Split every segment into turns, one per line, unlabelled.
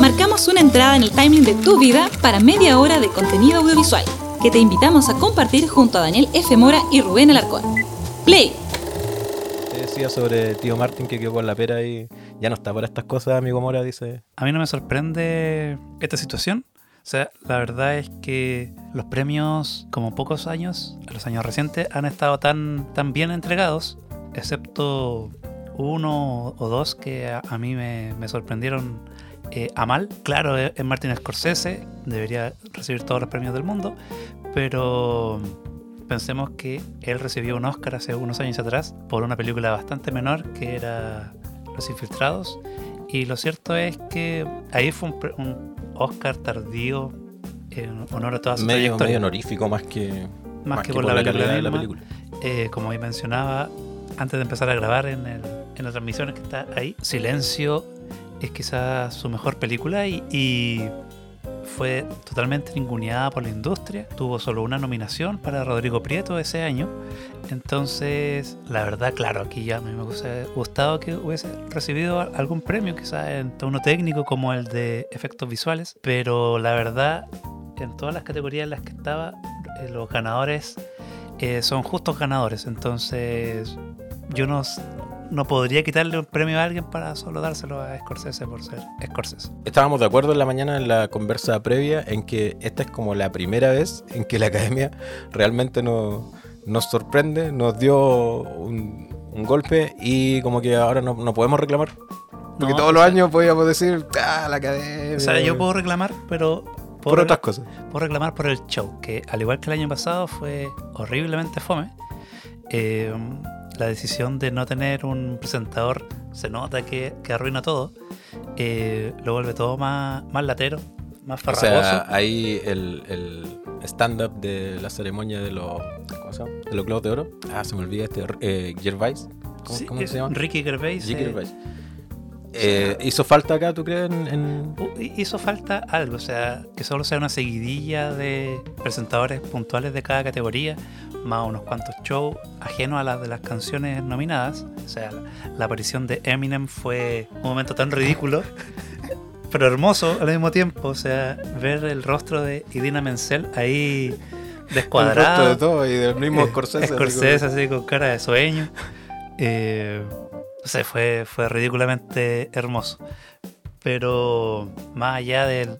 Marcamos una entrada en el timing de tu vida para media hora de contenido audiovisual que te invitamos a compartir junto a Daniel F. Mora y Rubén Alarcón. Play.
Te decía sobre tío Martín que quedó con la pera y ya no está para estas cosas, amigo Mora, dice.
A mí no me sorprende esta situación. O sea, la verdad es que los premios, como pocos años, los años recientes, han estado tan, tan bien entregados, excepto uno o dos que a, a mí me, me sorprendieron eh, a mal. Claro, es es Martin Scorsese, debería recibir todos los premios del mundo, pero pensemos que él recibió un Oscar hace unos años atrás por una película bastante menor que era Los Infiltrados. Y lo cierto es que ahí fue un, un Oscar tardío en honor a toda su
Medio, medio honorífico más que,
Más que por la
calidad de la película.
Eh, como ahí mencionaba antes de empezar a grabar en, el- en las transmisiones que está ahí, Silencio es quizás su mejor película y, y fue totalmente ninguneada por la industria. Tuvo solo una nominación para Rodrigo Prieto ese año. Entonces, la verdad, claro, aquí ya me hubiese gustado que hubiese recibido algún premio, quizás en tono técnico como el de efectos visuales, pero la verdad, en todas las categorías en las que estaba, eh, los ganadores eh, son justos ganadores. Entonces, yo no, no podría quitarle un premio a alguien para solo dárselo a Scorsese por ser Scorsese.
Estábamos de acuerdo en la mañana en la conversa previa en que esta es como la primera vez en que la academia realmente nos, nos sorprende, nos dio un, un golpe y como que ahora no, no podemos reclamar. Porque
No,
todos los
sea-
años podíamos decir, ah, la academia.
O sea, yo puedo reclamar, pero puedo,
por otras cosas.
puedo reclamar por el show, que al igual que el año pasado fue horriblemente fome. Eh, la decisión de no tener un presentador se nota que, que arruina todo. Eh, lo vuelve todo más, más latero, más
O
farragoso.
sea, ahí el, el stand-up de la ceremonia de los, ¿cómo se llama? De los Globos de Oro. Ah, se me olvida este, eh, Gervais. ¿Cómo,
Sí,
cómo
eh,
se llama?
Ricky Gervais.
Ricky
eh,
Gervais. Eh, ¿Hizo falta acá, tú crees? En, en-
Uh, hizo falta algo, o sea, que solo sea una seguidilla de presentadores puntuales de cada categoría, más unos cuantos shows ajenos a las de las canciones nominadas. O sea, la, la aparición de Eminem fue un momento tan ridículo, pero hermoso al mismo tiempo. O sea, ver el rostro de Idina Menzel ahí
el resto
descuadrado.
de todo y del mismo
Eh,
Scorsese. así
Scorsese así con cara de sueño. Eh, no sé, fue, fue ridículamente hermoso. Pero más allá de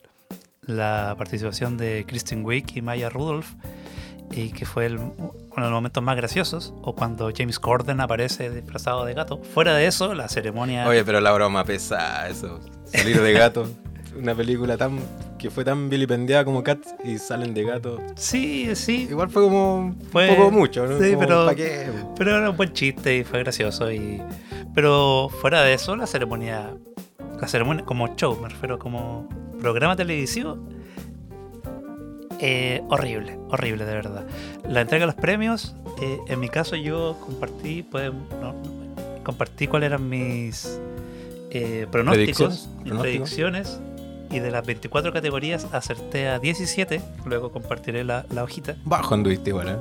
la participación de Kristen Wiig y Maya Rudolph, y que fue el- uno de los momentos más graciosos, o cuando James Corden aparece disfrazado de gato. Fuera de eso, la ceremonia...
Oye, pero la broma pesada, eso. Salir de gato. Una película tan que fue tan vilipendiada como Cats y salen de gato.
Sí, sí,
Igual fue como
Fue-
un poco mucho, ¿no?
sí,
Como,
pero-. Pero era un buen chiste y fue gracioso. Y... Pero fuera de eso, la ceremonia, la ceremonia como show, me refiero como programa televisivo, eh, horrible, horrible de verdad. La entrega de los premios, eh, en mi caso yo compartí, pueden, no, compartí cuáles eran mis eh, pronósticos,
¿Predicciones?
mis
¿Pronósticos?
predicciones. Y de las 24 categorías acerté a 17. Luego compartiré la, la hojita.
Bajo anduviste igual, ¿eh?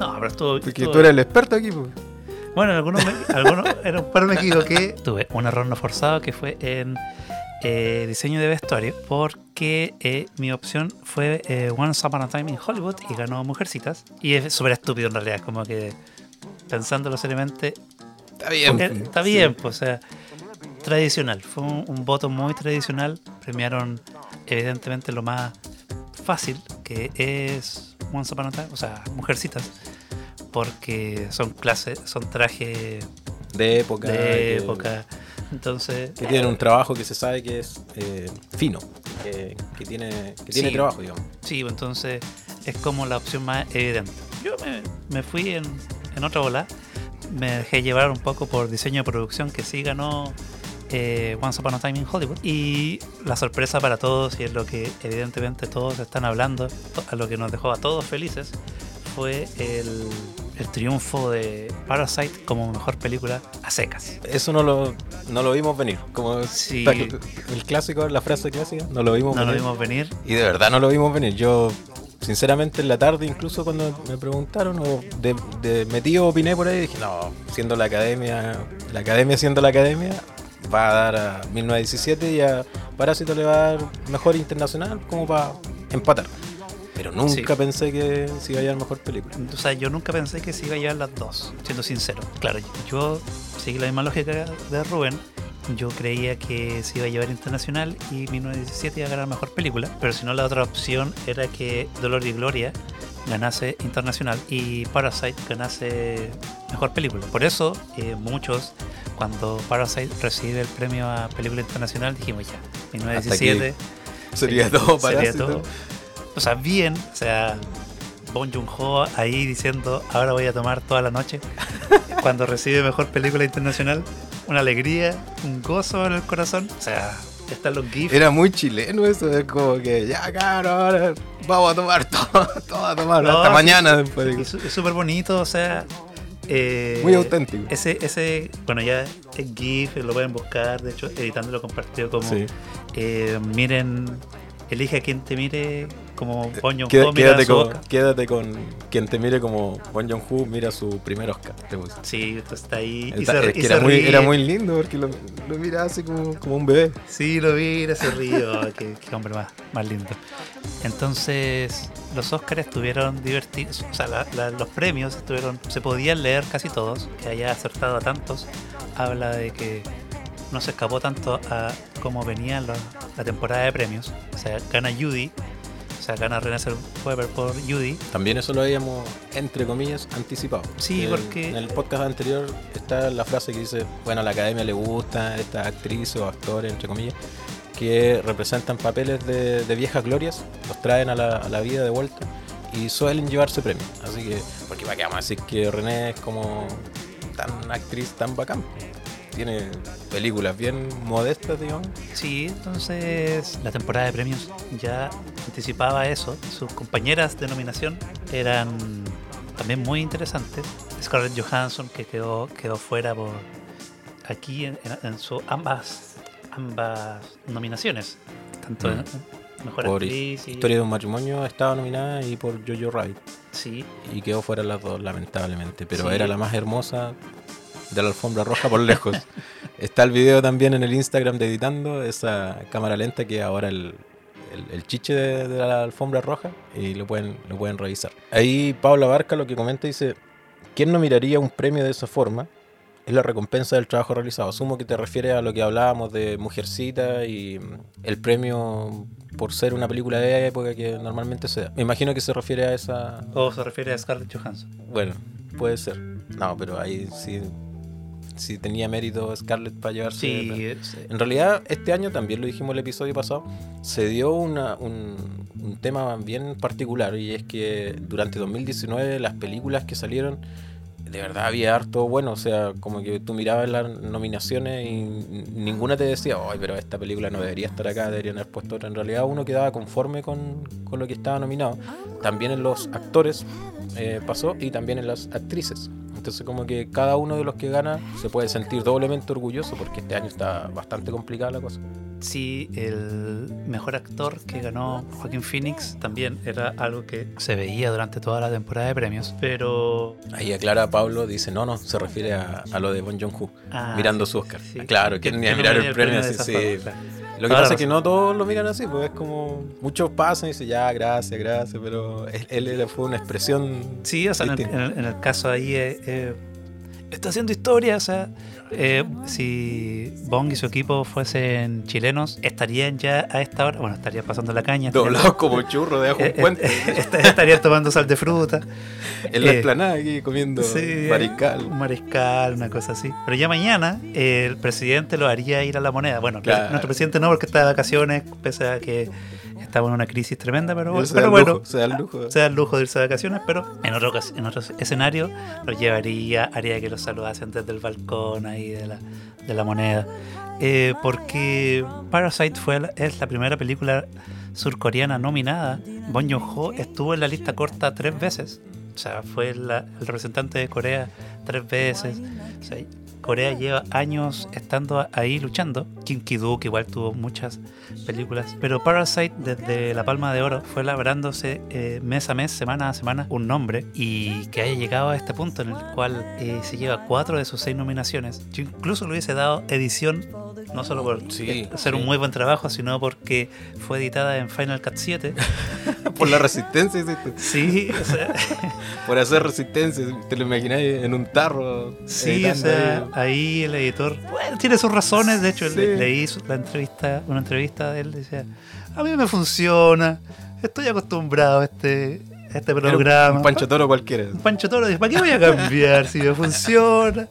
No, pero estuvo.
Porque
estuvo-
tú eres el experto aquí, pues.
Bueno, en algunos, me, algunos en un par me equivoqué. Tuve un error no forzado que fue en eh, diseño de vestuario, porque eh, mi opción fue eh, Once Upon a Time in Hollywood y ganó Mujercitas. Y es súper estúpido en realidad, como que pensándolo seriamente,
Está bien.
eh, está bien, pues, o sea, tradicional. Fue un, un voto muy tradicional. Premiaron, evidentemente, lo más fácil, que es Once Upon a Time, o sea, Mujercitas. Porque son clases, son trajes
De época.
de
que-
época. Entonces,
Que tienen un trabajo que se sabe que es eh, fino. Que, que tiene, que tiene
Sí.
trabajo, digamos.
sí, entonces es como la opción más evidente. Yo me, me fui en, en otra bola. Me dejé llevar un poco por diseño de producción, que sí ganó eh, Once Upon a Time in Hollywood. Y la sorpresa para todos, y es lo que evidentemente todos están hablando, a lo que nos dejó a todos felices, fue el, el triunfo de Parasite como mejor película a secas.
Eso no lo, no lo vimos venir. Como
Sí.
el clásico, la frase clásica, no lo vimos
No lo vimos venir.
Y de verdad no lo vimos venir. Yo, sinceramente, en la tarde, incluso cuando me preguntaron, o de, de metido opiné por ahí, dije, no, siendo la academia, la academia siendo la academia, va a dar a 1917 y a Parásito le va a dar mejor internacional como para empatar. Pero nunca
Sí.
pensé que se iba a llevar mejor película.
O sea, yo nunca pensé que se iba a llevar las dos, siendo sincero. Claro, yo seguí la misma lógica de Rubén. Yo creía que se iba a llevar internacional y 1917 iba a ganar mejor película. Pero si no, la otra opción era que Dolor y Gloria ganase internacional y Parasite ganase mejor película. Por eso, eh, muchos, cuando Parasite recibe el premio a película internacional, dijimos ya, 1917
Sería todo
sería
Parásito.
todo. O sea, bien, o sea, Bon Joon-ho ahí diciendo, ahora voy a tomar toda la noche. Cuando recibe mejor película internacional, una alegría, un gozo en el corazón. O sea, están los GIFs.
Era muy chileno eso, es como que ya cabrón, ahora vamos a tomar todo, todo a tomar,
No,
hasta
sí,
mañana después.
Es súper bonito, o sea. eh,
Muy auténtico.
Ese, ese, bueno, ya es GIF, lo pueden buscar. De hecho, editando lo compartió como.
Sí.
eh, miren, elige a quien te mire como Bon Joon-ho
Queda-
mira
quédate, con, quédate con quien te mire como Bon Joon-ho mira su primer Oscar.
Sí, esto está ahí. y se-
es
y
que era, muy, era muy lindo porque lo, lo mira así como, como un bebé.
Sí, lo mira, se ríe. Oh, qué, qué hombre más, más lindo. Entonces, los Oscars estuvieron divertidos. O sea, la- la- los premios estuvieron. Se podían leer casi todos. Que haya acertado a tantos. Habla de que no se escapó tanto a cómo venía la, la temporada de premios. O sea, gana Judy. Sea, gana Renée Weber por Judy.
También eso lo habíamos, entre comillas, anticipado.
Sí,
El-
porque-
En el podcast anterior está la frase que dice, bueno, a la academia le gusta estas actrices o actores, entre comillas, que representan papeles de, de viejas glorias, los traen a la, a la vida de vuelta y suelen llevarse premios. Así que, porque para qué vamos a decir que René es como tan actriz, tan bacán. Tiene películas bien modestas, digamos.
Sí, entonces la temporada de premios ya anticipaba eso. Sus compañeras de nominación eran también muy interesantes. Scarlett Johansson, que quedó, quedó fuera por aquí en, en- su ambas, ambas nominaciones. Tanto en Mejor
por
Actriz y...
Historia de un matrimonio estaba nominada y por Jojo Rabbit.
Sí,
y quedó fuera las dos, lamentablemente. Pero
Sí.
era la más hermosa de la alfombra roja por lejos. Está el video también en el Instagram de editando, esa cámara lenta que ahora el, el, el chiche de, de la alfombra roja y lo pueden, lo pueden revisar. Ahí Paula Barca lo que comenta dice, ¿quién no miraría un premio de esa forma? Es la recompensa del trabajo realizado. Asumo que te refieres a lo que hablábamos de Mujercita y mm, el premio por ser una película de época que normalmente se da. Me imagino que se refiere a esa,
o se refiere a Scarlett Johansson.
bueno, puede ser. No, pero ahí sí, sí tenía mérito Scarlett para llevarse.
Sí,
el-
es-
En realidad, este año también lo dijimos el episodio pasado, se dio una- un, un tema bien particular y es que durante 2019 las películas que salieron, de verdad había harto bueno, o sea, como que tú mirabas las nominaciones y ninguna te decía, ay, pero esta película no debería estar acá, deberían haber puesto otra. En realidad uno quedaba conforme con, con lo que estaba nominado. También en los actores eh, pasó y también en las actrices. Entonces como que cada uno de los que gana se puede sentir doblemente orgulloso porque este año está bastante complicada la cosa.
Sí, el mejor actor que ganó Joaquín Phoenix también era algo que se veía durante toda la temporada de premios, pero
Ahí aclara Pablo, dice, no, no, se refiere a, a lo de Bon Joon-ho,
Ah,
mirando
sí,
su Oscar.
sí.
Claro, que ni a mirar el premio así, sí.
forma, claro.
Lo que pasa es que no todos lo miran así, pues es como, muchos pasan y dicen, ya, gracias, gracias, pero él, él fue una expresión...
Sí, o sea, en el,
distinta.
en el- en el caso ahí eh, eh, está haciendo historia, o sea, eh, si Bong y su equipo fuesen chilenos, estarían ya a esta hora, bueno, estarían pasando la caña.
Doblados como churro de ajo
eh,
un puente.
eh, estarían tomando sal de fruta.
en la
eh,
explanada aquí comiendo
Sí,
mariscal.
Un mariscal, una cosa así. Pero ya mañana eh, el presidente lo haría ir a la moneda. Bueno,
Claro.
nuestro presidente no, porque está de vacaciones, pese a que estamos en una crisis tremenda, pero,
se
pero bueno,
lujo, se da el lujo.
se da el lujo de irse de vacaciones, pero en otro, en otro escenario lo llevaría, haría que lo saludasen desde el balcón ahí de la, de la moneda. Eh, porque Parasite fue la- es la primera película surcoreana nominada. Bong Joon-ho estuvo en la lista corta tres veces. O sea, fue la- el representante de Corea tres veces. O sea, Corea lleva años estando ahí luchando. Kim Ki-duk igual tuvo muchas películas. Pero Parasite desde La Palma de Oro fue labrándose eh, mes a mes, semana a semana, un nombre. Y que haya llegado a este punto en el cual eh, se lleva cuatro de sus seis nominaciones. Yo incluso le hubiese dado edición No solo por
Sí,
hacer
sí.
un muy buen trabajo, sino porque fue editada en Final Cut 7.
Por la resistencia.
Sí, o sea,
por hacer resistencia. Te lo imagináis en un tarro.
sí, o sea,
ahí.
ahí el editor bueno, tiene sus razones. De hecho,
Sí.
le- leí la entrevista, una entrevista de él. Decía: A mí me funciona, estoy acostumbrado a este, este programa.
Un Pancho Toro cualquiera.
Un Pancho Toro ¿para qué voy a cambiar si me funciona?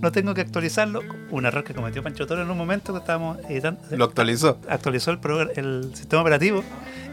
No tengo que actualizarlo. Un error que cometió Pancho Toro en un momento que estábamos editando.
Lo actualizó.
Actualizó el, el sistema operativo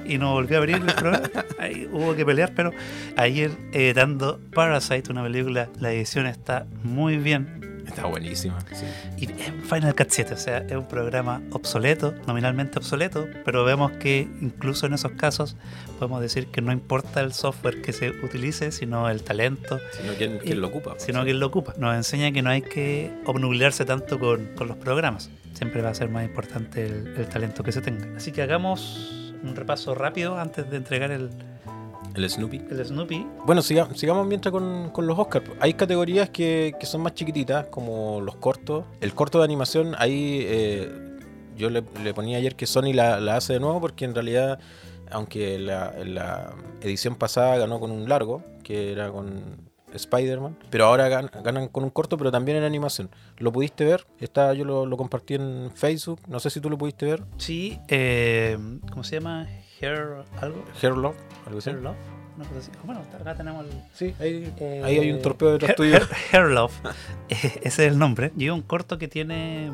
y no volvió a abrir el programa. Ahí hubo que pelear, pero ayer editando Parasite, una película, la edición está muy bien.
Está buenísima. sí.
Y Final Cut 7, o sea, es un programa obsoleto, nominalmente obsoleto, pero vemos que incluso en esos casos podemos decir que no importa el software que se utilice, sino el talento,
Sino quién, quién lo ocupa.
sino quien lo ocupa. Nos enseña que no hay que obnubilarse tanto con, con los programas. Siempre va a ser más importante el, el talento que se tenga. Así que hagamos un repaso rápido antes de entregar el,
El Snoopy.
el Snoopy.
Bueno, siga- sigamos mientras con, con los Oscars. Hay categorías que, que son más chiquititas, como los cortos. El corto de animación, ahí eh, yo le, le ponía ayer que Sony la, la hace de nuevo, porque en realidad, aunque la, en la edición pasada ganó con un largo, que era con Spider-Man, pero ahora gan- ganan con un corto, pero también en animación. ¿Lo pudiste ver? Está, yo lo, lo compartí en Facebook, no sé si tú lo pudiste ver.
Sí, eh, ¿cómo se llama? Hair algo.
Hair Love, algo así.
Una cosa así. Bueno, acá tenemos el,
Sí, ahí,
Eh,
ahí hay un torpeo detrás tuyo.
Hair- Hair Love. Eh, Ese es el nombre. Y un corto que tiene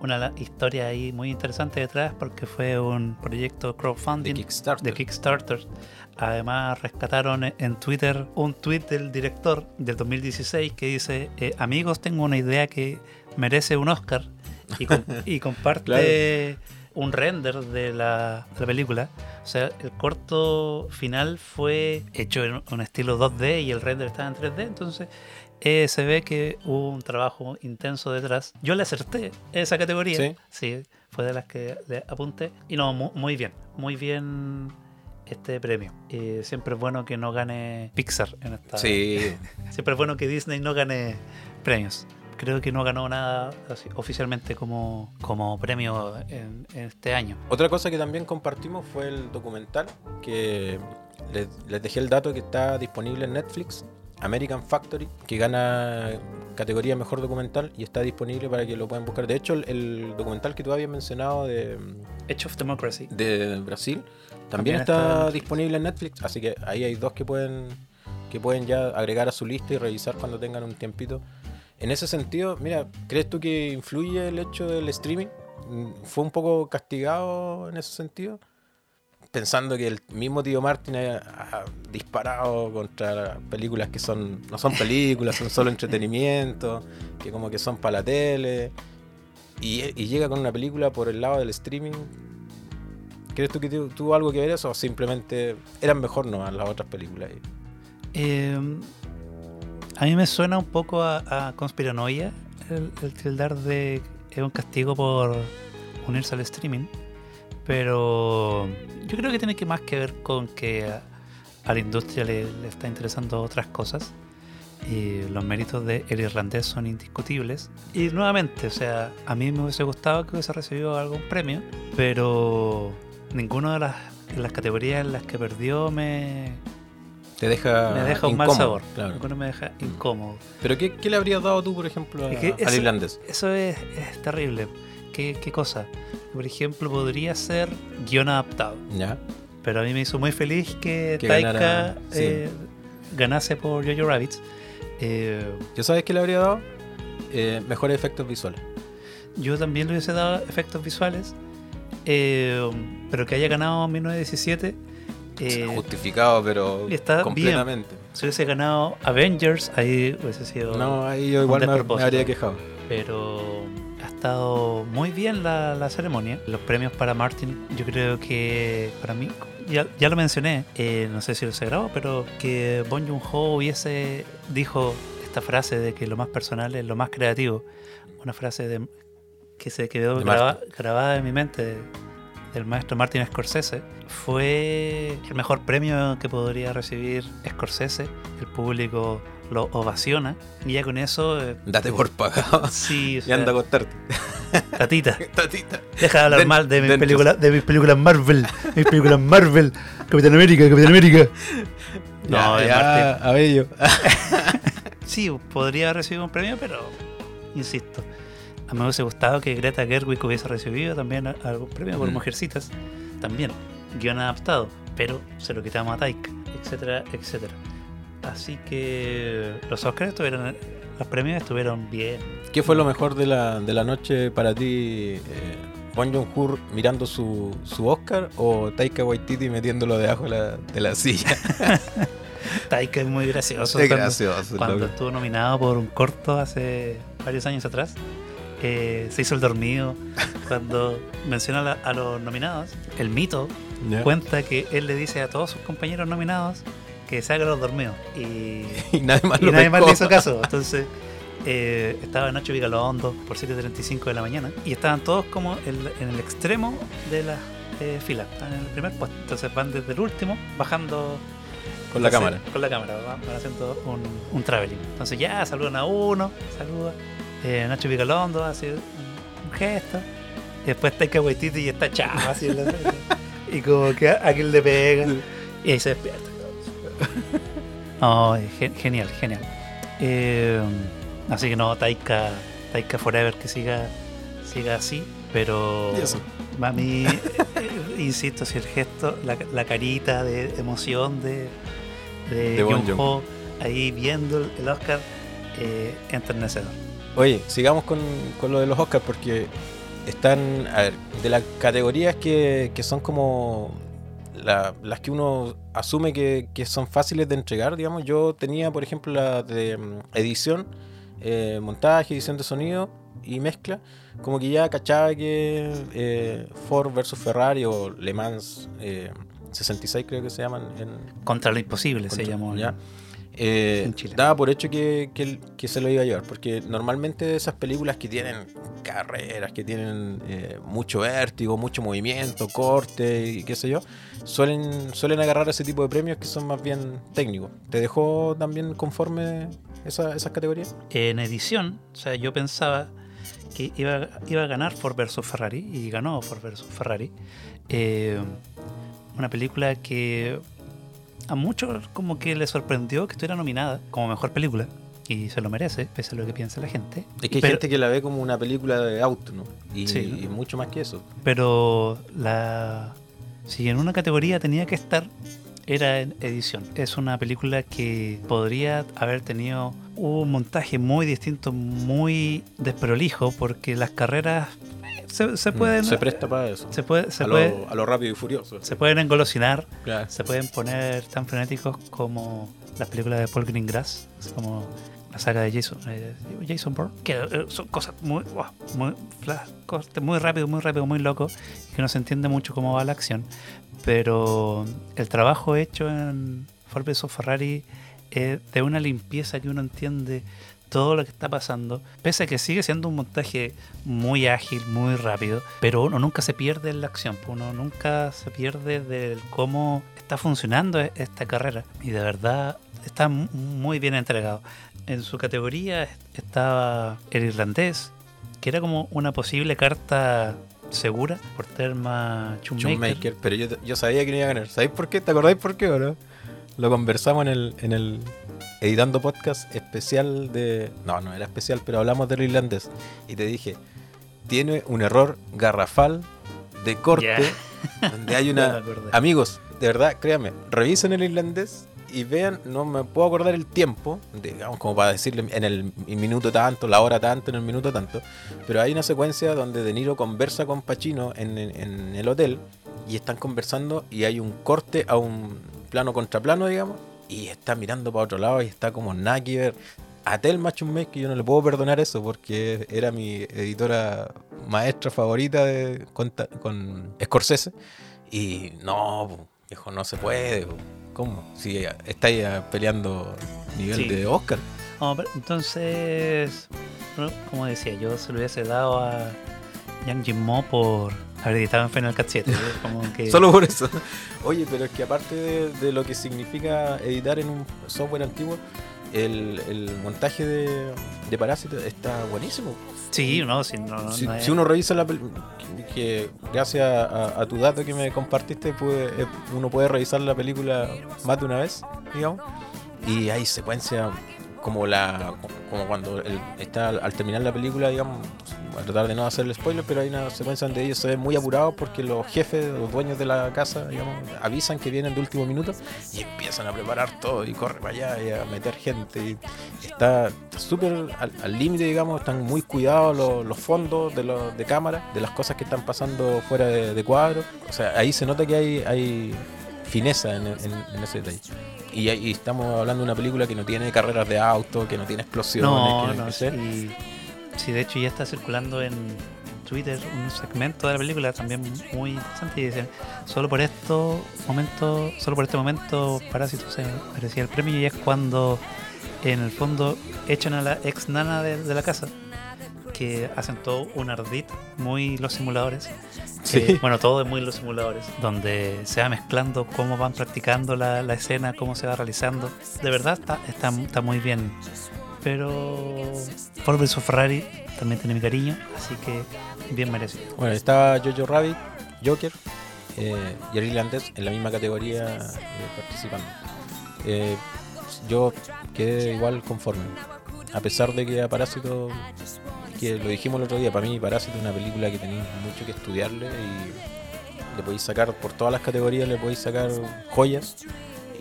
una historia ahí muy interesante detrás porque fue un proyecto
De
crowdfunding
Kickstarter.
de Kickstarter. Además rescataron en Twitter un tweet del director del 2016 que dice, eh, amigos, tengo una idea que merece un Oscar y, com- y comparte un render de la, de la película. O sea, el corto final fue hecho en un estilo 2D y el render estaba en 3D, entonces eh, se ve que hubo un trabajo intenso detrás. Yo le acerté esa categoría.
Sí.
Sí, fue de las que le apunté. Y no, mu- muy bien, muy bien este premio. Eh, siempre es bueno que no gane Pixar en esta.
Sí,
Siempre es bueno que Disney no gane premios. Creo que no ganó nada así, oficialmente como, como premio en, en este año.
Otra cosa que también compartimos fue el documental que les, les dejé el dato que está disponible en Netflix, American Factory, que gana categoría mejor documental y está disponible para que lo puedan buscar. De hecho, el, el documental que tú habías mencionado de,
Edge of Democracy.
de Brasil también,
También
está,
está
disponible en Netflix, así que ahí hay dos que pueden que pueden ya agregar a su lista y revisar cuando tengan un tiempito. En ese sentido, mira, ¿crees tú que influye el hecho del streaming? Mm, ¿Fue un poco castigado en ese sentido? Pensando que el mismo tío Martin ha, disparado contra películas que son no son películas, son solo entretenimiento, que como que son para la tele, y, llega con una película por el lado del streaming. ¿Crees tú que tu- tuvo algo que ver eso o simplemente eran mejor no las otras películas?
Eh, a mí me suena un poco a, conspiranoia el, el tildar de es un castigo por unirse al streaming, pero yo creo que tiene que más que ver con que a, a la industria le, le está interesando otras cosas y los méritos de El Irlandés son indiscutibles. Y nuevamente, o sea, a mí me hubiese gustado que hubiese recibido algún premio, pero ninguna de las, de las categorías en las que perdió me,
Te deja,
me deja un mal sabor.
claro.
Ninguno me deja incómodo.
Pero ¿qué, qué le habrías dado tú, por ejemplo, a-
Es que
al
eso-
irlandés?
Eso es, es terrible. ¿Qué, qué cosa? Por ejemplo, podría ser guion adaptado.
¿Ya?
Pero a mí me hizo muy feliz que,
Que
Taika
ganara, sí.
eh, ganase por Jojo Rabbit. Eh,
¿Yo sabes qué le habría dado? Eh, mejores efectos visuales.
yo también le hubiese dado efectos visuales. eh, pero que haya ganado en 1917. Eh,
Justificado, pero
está bien. si hubiese ganado Avengers, ahí hubiese sido.
No, ahí yo igual me, me habría quejado.
pero ha estado muy bien la, la ceremonia. Los premios para Martin, yo creo que para mí, ya, ya lo mencioné, eh, no sé si lo se grabó, pero que Bon Joon-ho hubiese dijo esta frase de que lo más personal es lo más creativo. Una frase de, que se quedó graba- grabada en mi mente del maestro Martin Scorsese. Fue el mejor premio que podría recibir Scorsese. El público lo ovaciona. Y ya con eso... eh,
Date por pagado.
Sí, o
y anda a acostarte.
Tatita.
Tatita.
Deja de hablar
Den-
mal de mis,
dentro.
películas, de mis películas Marvel. mis películas Marvel. Capitán América, Capitán América. No,
ya, ya, a bello.
Sí, podría haber recibido un premio, pero insisto. A mí me hubiese gustado que Greta Gerwig hubiese recibido también algún premio por
Mm.
Mujercitas. También. Guión adaptado. Pero se lo quitamos a Taika, etcétera, etcétera. Así que los Oscars estuvieron. Los premios estuvieron bien.
¿Qué fue lo mejor de la, de la noche para ti? Eh, ¿Bon Joon-ho mirando su, su Oscar o Taika Waititi metiéndolo debajo de la, de la silla?
Taika es muy gracioso.
Es
cuando-
gracioso,
Cuando
loco.
estuvo nominado por un corto hace varios años atrás, eh, se hizo el dormido. Cuando menciona a, la- a los nominados, el mito Cuenta que él le dice a todos sus compañeros nominados que se hagan los dormidos. Y,
Y nadie más
y
lo
nadie más
pescó.
le hizo caso. Entonces eh, estaba Nacho Vigalondo por 7.35 de la mañana y estaban todos como en el extremo de la eh, fila. Estaban en el primer puesto. Entonces van desde el último bajando
Con la
entonces,
cámara.
Con la cámara, van, van haciendo un, un traveling. Entonces ya saludan a uno, saluda. Eh, Nacho Vigalondo hace un, un gesto. Después Taika Waititi y está chavo así Y como que a, a quien le pega. Y ahí se despierta. No, gen- genial, genial. Eh, así que no, Taika, Taika Forever que siga, siga así. Pero a mí, eh, insisto, si el gesto, la, la carita de emoción de, de,
De
ahí viendo el- el Oscar, eh, enternecedor.
Oye, sigamos con, con lo de los Oscars porque están, a ver, de las categorías que, que son como la- las que uno asume que, que son fáciles de entregar, digamos, yo tenía, por ejemplo, la de mm, edición, eh, montaje, edición de sonido y mezcla, como que ya cachaba que eh, Ford versus Ferrari o Le Mans eh, 66 creo que se llaman en,
Contra lo imposible se llamó.
ya. Eh, daba por hecho que, que se lo iba a llevar, porque normalmente esas películas que tienen carreras, que tienen eh, mucho vértigo, mucho movimiento, corte y qué sé yo, suelen, suelen agarrar ese tipo de premios que son más bien técnicos. ¿Te dejó también conforme esa- esas categorías?
En edición, o sea, yo pensaba que iba, iba a ganar Ford versus Ferrari y ganó Ford versus Ferrari. Eh, una película que a muchos como que le sorprendió que estuviera nominada como mejor película y se lo merece, pese a lo que piensa la gente.
Es que hay
Pero-
gente que la ve como una película de auto, ¿no? Y,
Sí.
y mucho más que eso.
Pero la si en una categoría tenía que estar era en edición. Es una película que podría haber tenido un montaje muy distinto, muy desprolijo, porque las carreras se, se pueden
Mm, Se presta para eso.
se puede, se
a,
puede-
lo, a lo rápido y furioso.
se pueden engolosinar,
Claro.
se pueden poner tan frenéticos como las películas de Paul Greengrass, así como la saga de Jason, eh, Jason Bourne, que eh, son cosas muy, wow, muy, flash, muy rápido, muy rápido, muy loco, y que no se entiende mucho cómo va la acción. Pero el trabajo hecho en Ford vs Ferrari es de una limpieza que uno entiende todo lo que está pasando, pese a que sigue siendo un montaje muy ágil, muy rápido, pero uno nunca se pierde en la acción, uno nunca se pierde de cómo está funcionando e- esta carrera y de verdad está mu- muy bien entregado. En su categoría estaba el irlandés, que era como una posible carta segura por Terma Shoemaker.
Shoemaker, pero yo, yo sabía que no iba a ganar. ¿Sabéis por qué? ¿Te acordáis por qué o no? Lo conversamos en el, en el editando podcast especial de. No, no era especial, pero hablamos del irlandés. Y te dije, tiene un error garrafal de corte donde hay una. Amigos, de verdad, créanme, revisen el irlandés y vean, no me puedo acordar el tiempo, digamos, como para decirle en el minuto tanto, la hora tanto, en el minuto tanto, pero hay una secuencia donde De Niro conversa con Pacino en, en- en el hotel y están conversando y hay un corte a un plano contra plano, digamos, y está mirando para otro lado y está como nada que ver. A Telma Chummes que yo no le puedo perdonar eso porque era mi editora maestra favorita de, con, Scorsese. Y no, viejo, no se puede. po. ¿Cómo? Si estáis eh, peleando nivel
Sí.
de Oscar.
No, pero entonces, como decía, yo se lo hubiese dado a Yang Jin Mo por haber editado en Final Cut 7. ¿eh? Como que
Solo por eso. Oye, pero es que aparte de, de lo que significa editar en un software antiguo, el, el montaje de, de Parásito está buenísimo.
Sí, no, si, no, no
Si, uno revisa la película, que gracias a, a tu dato que me compartiste, puede- eh, uno puede revisar la película más de una vez, digamos. Y hay secuencias como la como cuando está al terminar la película, digamos, voy a tratar de no hacerle spoiler, pero hay una secuencia donde ellos se ven muy apurados porque los jefes, los dueños de la casa, digamos, avisan que vienen de último minuto y empiezan a preparar todo y corre para allá y a meter gente. Y está súper al límite, digamos, están muy cuidados los, los fondos de, los, de cámara, de las cosas que están pasando fuera de, de cuadro. O sea, ahí se nota que hay, hay fineza en, en- en ese detalle. Y, ahí estamos hablando de una película que no tiene carreras de auto, que no tiene explosiones,
No,
que
no,
que sé.
sí. Sí, de hecho ya está circulando en Twitter un segmento de la película también muy interesante y dicen, solo por estos momentos, solo por este momento Parásito se merecía el premio y es cuando en el fondo echan a la ex nana de, de la casa que hacen todo un ardid muy los simuladores
Sí.
Eh, bueno, todo es muy los simuladores, donde se va mezclando cómo van practicando la, la escena, cómo se va realizando. De verdad está, está, está muy bien. Pero Ford vs Ferrari también tiene mi cariño, así que bien merecido.
Bueno, estaba Jojo Rabbit, Joker eh, y el irlandés en la misma categoría eh, participando. Eh, yo quedé igual conforme. A pesar de que a Parásito, que lo dijimos el otro día, para mí Parásito es una película que tenéis mucho que estudiarle y le podéis sacar por todas las categorías, le podéis sacar joyas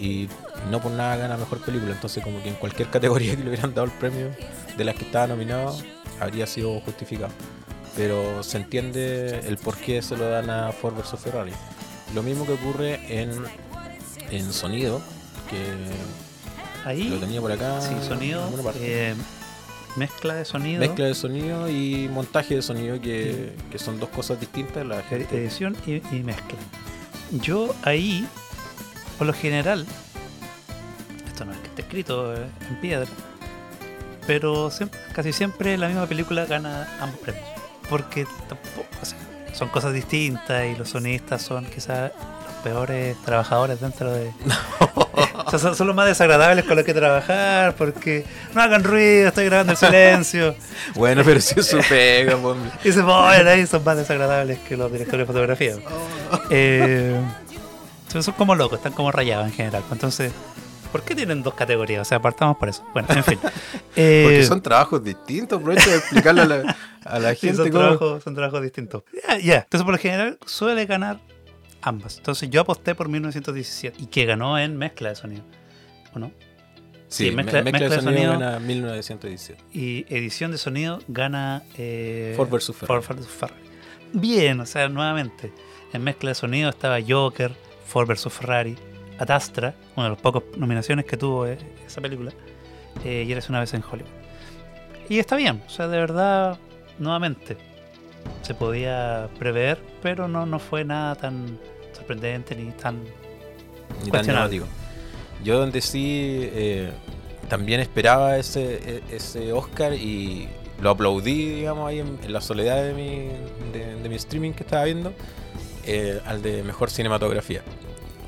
y no por nada gana mejor película. Entonces, como que en cualquier categoría que le hubieran dado el premio de las que estaba nominado, habría sido justificado pero se entiende el por qué se lo dan a Ford vs Ferrari. Lo mismo que ocurre en, en sonido, que
Ahí,
lo tenía por acá.
sí, sonido, eh, mezcla de sonido,
Mezcla de sonido y montaje de sonido, que, que son dos cosas distintas. La gente,
edición y, y mezcla. Yo ahí, por lo general, esto no es que esté escrito eh, en piedra, pero siempre- casi siempre la misma película gana ambos premios. Porque tampoco, o sea, son cosas distintas y los sonistas son quizás los peores trabajadores dentro de... o sea, son, son los más desagradables con los que trabajar porque no hagan ruido, estoy grabando el silencio.
Bueno, pero si es su pega, pues,
Y se ponen ahí, son más desagradables que los directores de fotografía. Eh, son como locos, están como rayados en general. Entonces, ¿por qué tienen dos categorías? O sea, partamos por eso. Bueno, en fin. Eh,
Porque son trabajos distintos, aprovecho de explicarle a la, a la
sí,
gente
son,
cómo-
trabajos, son trabajos distintos. Ya. Entonces, por lo general, suele ganar ambas. Entonces, yo aposté por 1917 y que ganó en mezcla de sonido. ¿O no?
Sí,
sí, mezcla-
mezcla,
mezcla
de sonido,
sonido.
gana 1917.
Y edición de sonido gana eh,
Ford vs Ferrari.
Ford vs Ferrari. Bien, o sea, nuevamente, en mezcla de sonido estaba Joker, Ford vs Ferrari, Atastra, una de las pocas nominaciones que tuvo eh, esa película, eh, y eres una vez en Hollywood. Y está bien, o sea, de verdad, nuevamente, se podía prever, pero no, no fue nada tan sorprendente ni tan...
ni tan
Cuestionable.
llamativo. Yo donde sí eh, también esperaba ese, e- ese Oscar y lo aplaudí, digamos, ahí en, en la soledad de mi, de, de mi streaming que estaba viendo, eh, al de mejor cinematografía,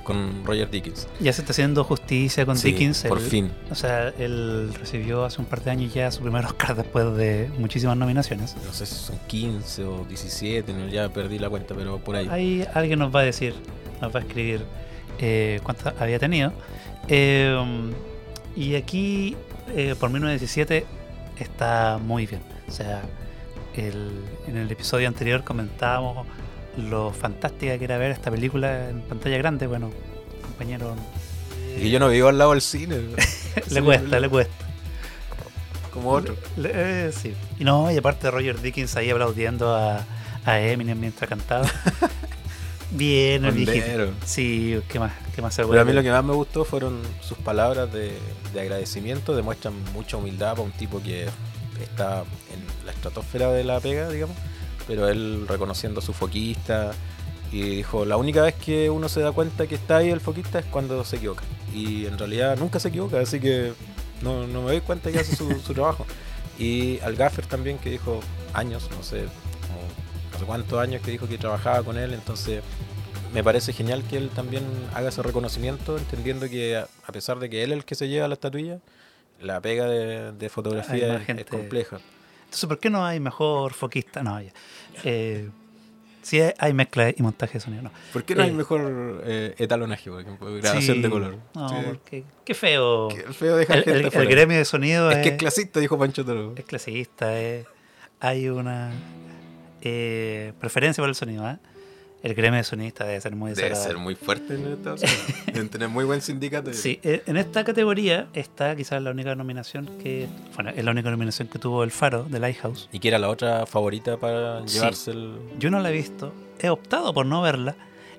con Roger Dickens.
Ya se está haciendo justicia con
Sí,
Dickens.
por fin.
O sea, él recibió hace un par de años ya su primer Oscar después de muchísimas nominaciones.
No sé si son 15 o 17, no, ya perdí la cuenta, pero por ahí.
Ahí alguien nos va a decir, nos va a escribir eh, cuántas había tenido. Eh, y aquí, eh, por 1917, está muy bien. O sea, el- en el episodio anterior comentábamos lo fantástica que era ver esta película en pantalla grande. Bueno, compañero,
Y yo no vivo al lado del cine,
le cuesta, le cuesta.
como otro.
Le- eh, sí. Y no, y aparte Roger Dickens ahí aplaudiendo a, a Eminem mientras cantaba. Bien, el viejito. Sí, ¿qué más? ¿Qué más se
Pero a mí lo que más me gustó fueron sus palabras de, de agradecimiento, demuestran mucha humildad para un tipo que está en la estratosfera de la pega, digamos, pero él reconociendo a su foquista y dijo, la única vez que uno se da cuenta que está ahí el foquista es cuando se equivoca. Y en realidad nunca se equivoca, así que no, no me doy cuenta que hace su, su trabajo. Y al Gaffer también que dijo años, no sé, como no sé cuántos años que dijo que trabajaba con él, entonces me parece genial que él también haga ese reconocimiento, entendiendo que a pesar de que él es el que se lleva la estatuilla, la pega de, fotografía
más
es,
gente.
es compleja.
Entonces, ¿por qué no hay mejor foquista? No, ya. Eh, sí hay mezcla y montaje de sonido, no.
¿Por qué no hay
Eh,
mejor eh, etalonaje, por ejemplo? Grabación
Sí.
de color.
No,
Sí.
porque qué feo.
Qué feo dejar
El,
gente
el- el gremio de sonido
Es
es,
que es clasista, dijo Pancho Toro.
es clasista, es- hay una eh, preferencia por el sonido. ¿eh? El gremio de sonidistas debe ser muy
Debe ser muy fuerte en Estados Unidos. Deben tener muy buen sindicato.
Sí, eh, en esta categoría está quizás la única nominación que. Bueno, es la única nominación que tuvo El Faro de Lighthouse.
Y que era la otra favorita para
Sí.
llevarse el...
Yo no la he visto, he optado por no verla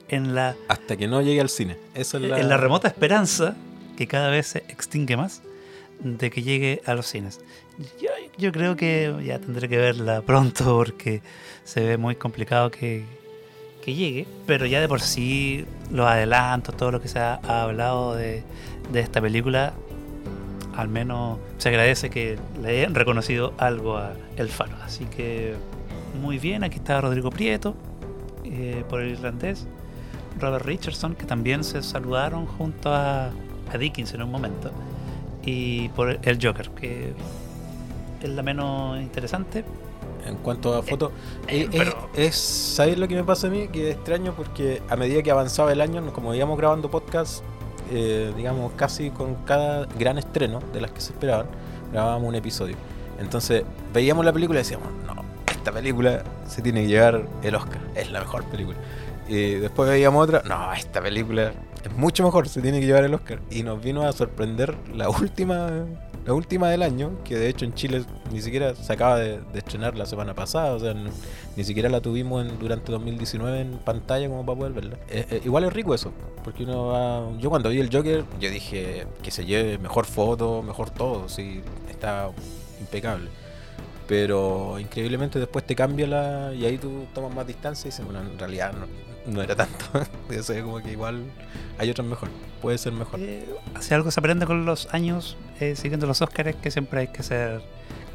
en la,
Hasta que no llegue al cine. Esa es la...
en la remota esperanza, que cada vez se extingue más, de que llegue a los cines. Yo, yo creo que ya tendré que verla pronto porque se ve muy complicado que, llegue, pero ya de por sí los adelantos, todo lo que se ha, ha hablado de, de esta película, al menos se agradece que le hayan reconocido algo a El Faro. Así que muy bien, aquí está Rodrigo Prieto eh, por el irlandés, Robert Richardson, que también se saludaron junto a, a Dickens en un momento, y por el Joker, que es la menos interesante.
En cuanto a fotos,
eh,
es,
pero-
es- ¿sabes lo que me pasa a mí? Que es extraño porque a medida que avanzaba el año, como íbamos grabando podcast, eh, digamos casi con cada gran estreno de las que se esperaban, grabábamos un episodio. Entonces veíamos la película y decíamos, no, esta película se tiene que llevar el Oscar, es la mejor película. Y después veíamos otra, no, esta película es mucho mejor, se tiene que llevar el Oscar. Y nos vino a sorprender la última, la última del año, que de hecho en Chile ni siquiera se acaba de, estrenar la semana pasada, o sea, ni siquiera la tuvimos en- durante 2019 en pantalla como para poder verla. Eh, eh, igual es rico eso, porque uno va... Yo cuando vi el Joker, yo dije que se lleve mejor foto, mejor todo, sí, está impecable. Pero increíblemente después te cambia la... Y ahí tú tomas más distancia y dices, bueno, en realidad no, no era tanto. Yo sé como que igual hay otras mejor, puede ser mejor.
Eh, si algo se aprende con los años, eh, siguiendo los Oscars, que siempre hay que ser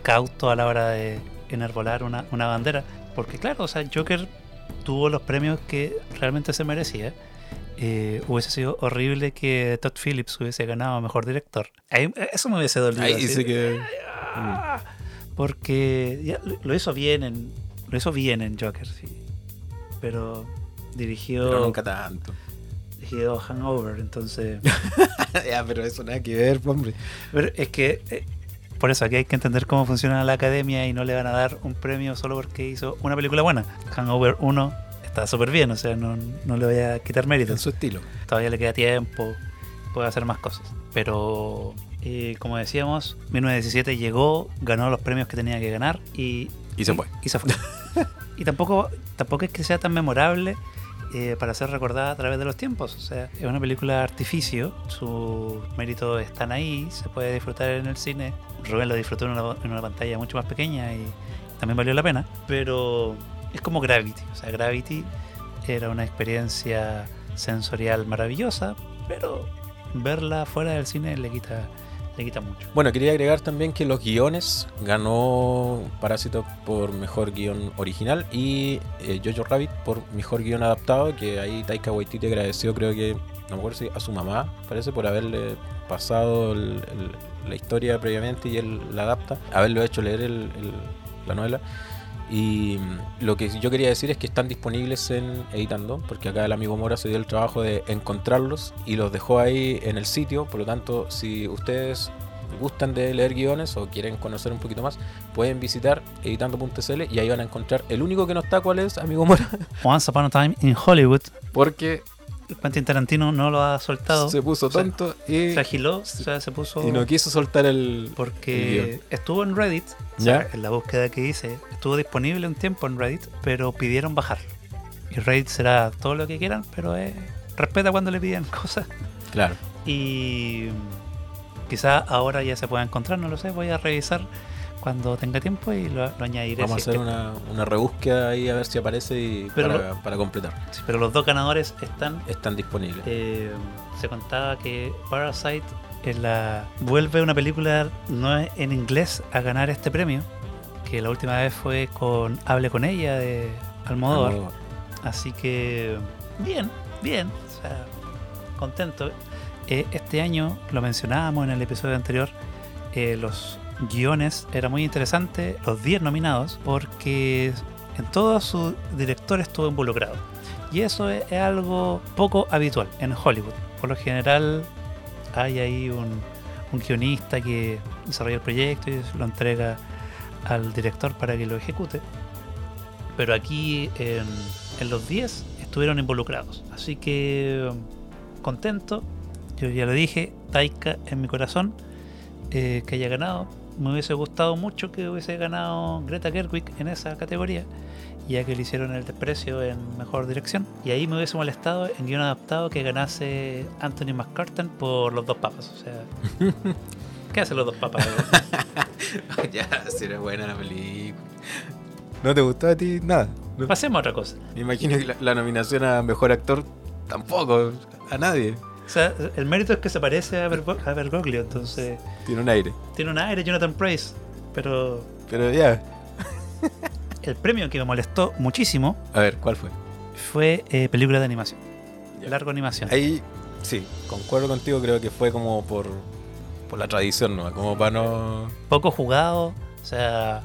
cauto a la hora de enarbolar una, una bandera. Porque claro, o sea, Joker tuvo los premios que realmente se merecía. Eh, hubiese sido horrible que Todd Phillips hubiese ganado mejor director. Ahí- eso me hubiese dolido.
Ahí dice que...
Ah, Porque ya lo hizo bien en lo hizo bien en Joker, sí. Pero dirigió
Pero nunca tanto.
dirigió Hangover, entonces
ya, pero eso nada que ver, hombre.
pero es que eh, por eso aquí hay que entender cómo funciona la academia y no le van a dar un premio solo porque hizo una película buena. Hangover 1 está súper bien, o sea, no, no le voy a quitar mérito.
En su estilo.
Todavía le queda tiempo, puede hacer más cosas. Pero, eh, como decíamos, 1917 llegó, ganó los premios que tenía que ganar y,
Y se fue.
y se fue. y tampoco, tampoco es que sea tan memorable eh, para ser recordada a través de los tiempos. O sea, es una película de artificio, sus méritos están ahí, se puede disfrutar en el cine. Rubén lo disfrutó en una, en una pantalla mucho más pequeña y también valió la pena. Pero es como Gravity. O sea, Gravity era una experiencia sensorial maravillosa, pero verla fuera del cine le quita,
Bueno, quería agregar también que los guiones ganó Parásito por mejor guion original y eh, Jojo Rabbit por mejor guion adaptado, que ahí Taika Waititi agradeció creo que, no me acuerdo si a su mamá, parece, por haberle pasado el- la historia previamente y él la adapta, haberlo hecho leer el- la novela. Y lo que yo quería decir es que están disponibles en Editando, porque acá el amigo Mora se dio el trabajo de encontrarlos y los dejó ahí en el sitio. Por lo tanto, si ustedes gustan de leer guiones o quieren conocer un poquito más, pueden visitar editando.cl y ahí van a encontrar el único que no está, ¿cuál es, amigo Mora?
Once Upon a Time in Hollywood,
Porque
Quentin Tarantino no lo ha soltado.
se puso
O sea,
tonto y,
se agiló, o sea, se puso.
y no quiso soltar el...
porque estuvo en Reddit, o
¿Ya?
sea, en la búsqueda que hice, estuvo disponible un tiempo en Reddit, pero pidieron bajarlo. Y Reddit será todo lo que quieran, pero eh, respeta cuando le piden cosas.
Claro.
Y quizá ahora ya se pueda encontrar, no lo sé, voy a revisar cuando tenga tiempo y lo, lo añadiré.
Vamos a
si
hacer
que-
una, una rebúsqueda ahí a ver si aparece y
Pero
para, para completar.
sí, pero los dos ganadores están
Están disponibles.
Eh, se contaba que Parasite en la, vuelve una película no en inglés a ganar este premio, que la última vez fue con Hable con ella de Almodóvar.
Almodóvar.
Así que bien, bien, o sea, contento. Eh, este año, lo mencionábamos en el episodio anterior, eh, los guiones era muy interesante, los 10 nominados, porque en todos sus directores estuvo involucrado. Y eso es, algo poco habitual en Hollywood. Por lo general hay ahí un, guionista que desarrolla el proyecto y lo entrega al director para que lo ejecute. Pero aquí en, en los 10 estuvieron involucrados. Así que contento. Yo ya lo dije, Taika en mi corazón, eh, que haya ganado. Me hubiese gustado mucho que hubiese ganado Greta Gerwig en esa categoría, ya que le hicieron el desprecio en mejor dirección. Y ahí me hubiese molestado en guion adaptado que ganase Anthony McCartan por los dos papas. O sea, ¿qué hacen los dos papas?
ya, si era buena la película. ¿No te gustó a ti nada? ¿No?
Pasemos a otra cosa.
Me imagino que la, la nominación a mejor actor tampoco, a nadie.
Sea, el mérito es que se parece a, Bergo- a Bergoglio, entonces
Tiene un aire.
tiene un aire Jonathan Price, pero
Pero ya.
el premio que me molestó muchísimo
A ver, ¿cuál fue?
fue eh, película de animación,
Ya.
largo animación.
Ahí, sí, concuerdo contigo, creo que fue como por, por la tradición, ¿no? Como para no...
Poco jugado, o sea,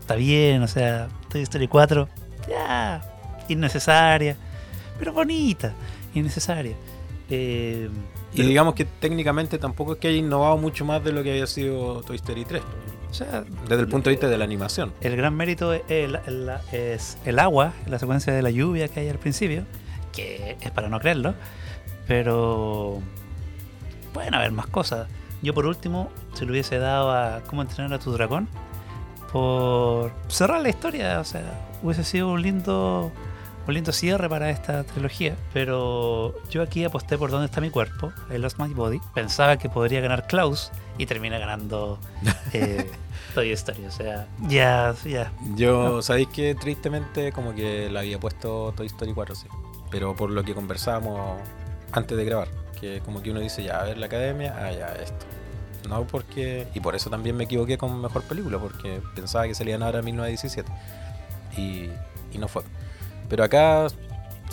está bien, o sea, Toy Story 4, ya, innecesaria, pero bonita, innecesaria. Eh,
Y
pero-
digamos que técnicamente tampoco es que haya innovado mucho más de lo que había sido Toy Story 3,
o sea,
desde el punto de vista de la animación.
El gran mérito es el, el- es el agua, la secuencia de la lluvia que hay al principio, que es para no creerlo, pero pueden haber más cosas. Yo por último, se lo hubiese dado a cómo entrenar a tu dragón, por cerrar la historia, o sea, hubiese sido un lindo, un lindo cierre para esta trilogía, pero yo aquí aposté por dónde está mi cuerpo, I Lost My Body, pensaba que podría ganar Klaus y termina ganando eh, Toy Story, o sea, ya, ya,
Yo, ¿sabéis que Tristemente como que le había puesto Toy Story 4, sí. Pero por lo que conversábamos antes de grabar, que como que uno dice, ya, a ver la academia, ah, ya, esto. No porque... Y por eso también me equivoqué con Mejor Película, porque pensaba que se le iban a dar a 1917. Y, y no fue. Pero acá,